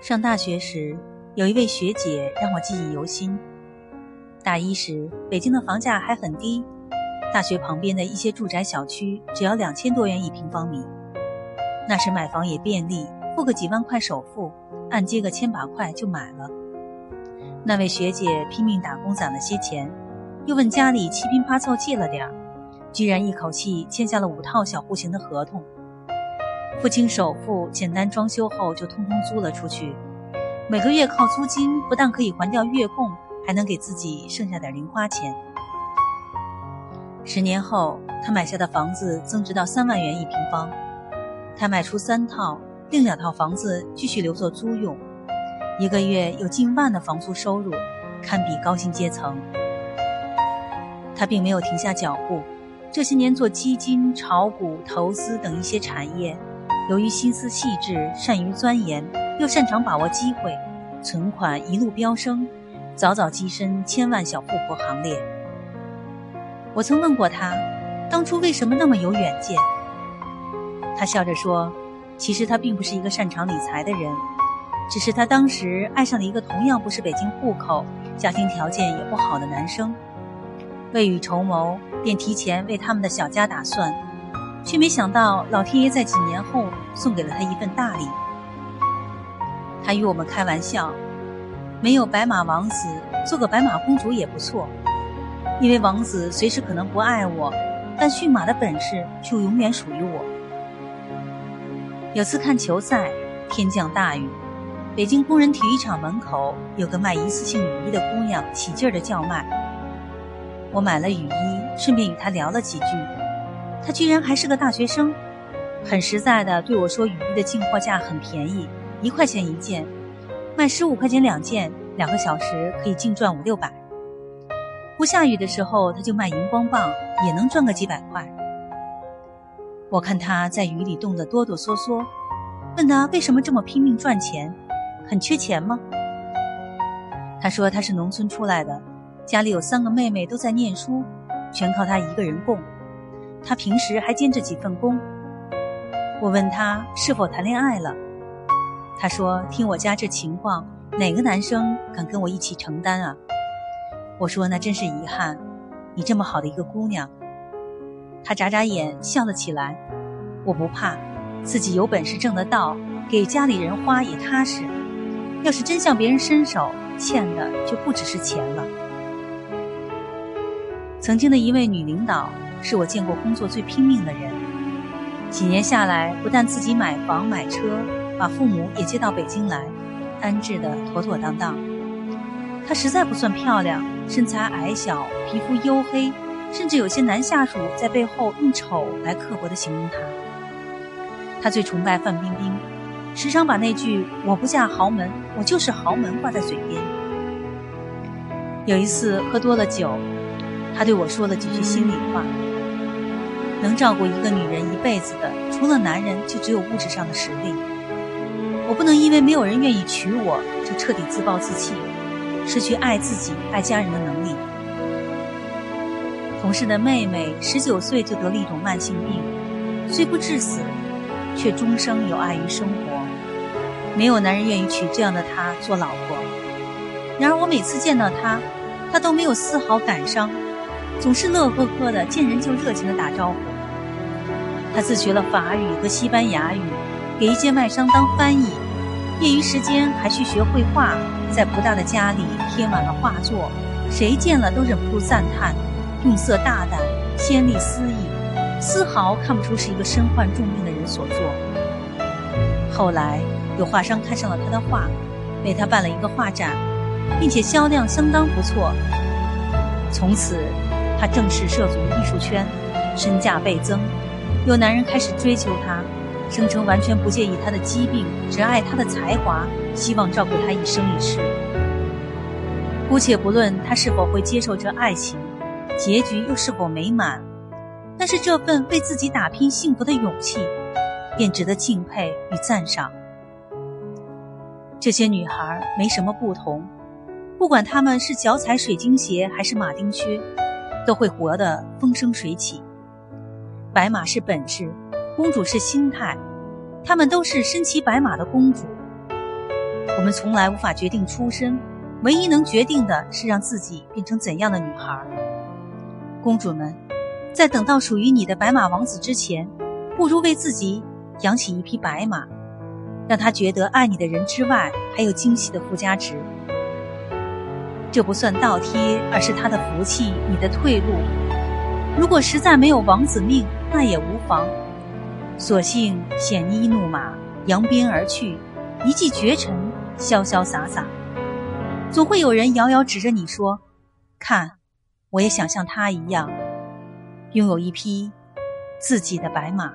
上大学时，有一位学姐让我记忆犹新。大一时，北京的房价还很低，大学旁边的一些住宅小区只要两千多元一平方米。那时买房也便利，付个几万块首付，按揭个千把块就买了。那位学姐拼命打工攒了些钱，又问家里七拼八凑借了点儿，居然一口气签下了五套小户型的合同。付清首付，简单装修后就通通租了出去。每个月靠租金，不但可以还掉月供，还能给自己剩下点零花钱。十年后，他买下的房子增值到三万元一平方，他卖出三套，另两套房子继续留作租用，一个月有近万的房租收入，堪比高薪阶层。他并没有停下脚步，这些年做基金、炒股、投资等一些产业。由于心思细致、善于钻研，又擅长把握机会，存款一路飙升，早早跻身千万小富婆行列。我曾问过他，当初为什么那么有远见？他笑着说：“其实他并不是一个擅长理财的人，只是他当时爱上了一个同样不是北京户口、家庭条件也不好的男生，未雨绸缪，便提前为他们的小家打算。”却没想到，老天爷在几年后送给了他一份大礼。他与我们开玩笑：“没有白马王子，做个白马公主也不错。因为王子随时可能不爱我，但驯马的本事却永远属于我。”有次看球赛，天降大雨，北京工人体育场门口有个卖一次性雨衣的姑娘，起劲儿的叫卖。我买了雨衣，顺便与她聊了几句。他居然还是个大学生，很实在的对我说：“雨衣的进货价很便宜，一块钱一件，卖十五块钱两件，两个小时可以净赚五六百。不下雨的时候，他就卖荧光棒，也能赚个几百块。”我看他在雨里冻得哆哆嗦嗦，问他为什么这么拼命赚钱，很缺钱吗？他说他是农村出来的，家里有三个妹妹都在念书，全靠他一个人供。他平时还兼着几份工。我问他是否谈恋爱了，他说：“听我家这情况，哪个男生敢跟我一起承担啊？”我说：“那真是遗憾，你这么好的一个姑娘。”他眨眨眼笑了起来。我不怕，自己有本事挣得到，给家里人花也踏实。要是真向别人伸手，欠的就不只是钱了。曾经的一位女领导。是我见过工作最拼命的人。几年下来，不但自己买房买车，把父母也接到北京来，安置的妥妥当当。她实在不算漂亮，身材矮小，皮肤黝黑，甚至有些男下属在背后用丑来刻薄的形容她。她最崇拜范冰冰，时常把那句“我不嫁豪门，我就是豪门”挂在嘴边。有一次喝多了酒，她对我说了几句心里话。能照顾一个女人一辈子的，除了男人，就只有物质上的实力。我不能因为没有人愿意娶我，就彻底自暴自弃，失去爱自己、爱家人的能力。同事的妹妹十九岁就得了一种慢性病，虽不致死，却终生有碍于生活。没有男人愿意娶这样的她做老婆。然而我每次见到她，她都没有丝毫感伤，总是乐呵呵的，见人就热情的打招呼。他自学了法语和西班牙语，给一间外商当翻译，业余时间还去学绘画，在不大的家里贴满了画作，谁见了都忍不住赞叹，用色大胆，鲜丽丝意，丝毫看不出是一个身患重病的人所作。后来有画商看上了他的画，为他办了一个画展，并且销量相当不错。从此，他正式涉足艺术圈，身价倍增。有男人开始追求她，声称完全不介意她的疾病，只爱她的才华，希望照顾她一生一世。姑且不论她是否会接受这爱情，结局又是否美满，但是这份为自己打拼幸福的勇气，便值得敬佩与赞赏。这些女孩没什么不同，不管她们是脚踩水晶鞋还是马丁靴，都会活得风生水起。白马是本事，公主是心态，她们都是身骑白马的公主。我们从来无法决定出身，唯一能决定的是让自己变成怎样的女孩。公主们，在等到属于你的白马王子之前，不如为自己养起一匹白马，让他觉得爱你的人之外，还有惊喜的附加值。这不算倒贴，而是他的福气，你的退路。如果实在没有王子命，那也无妨，索性鲜衣怒马，扬鞭而去，一骑绝尘，潇潇洒洒。总会有人遥遥指着你说：“看，我也想像他一样，拥有一匹自己的白马。”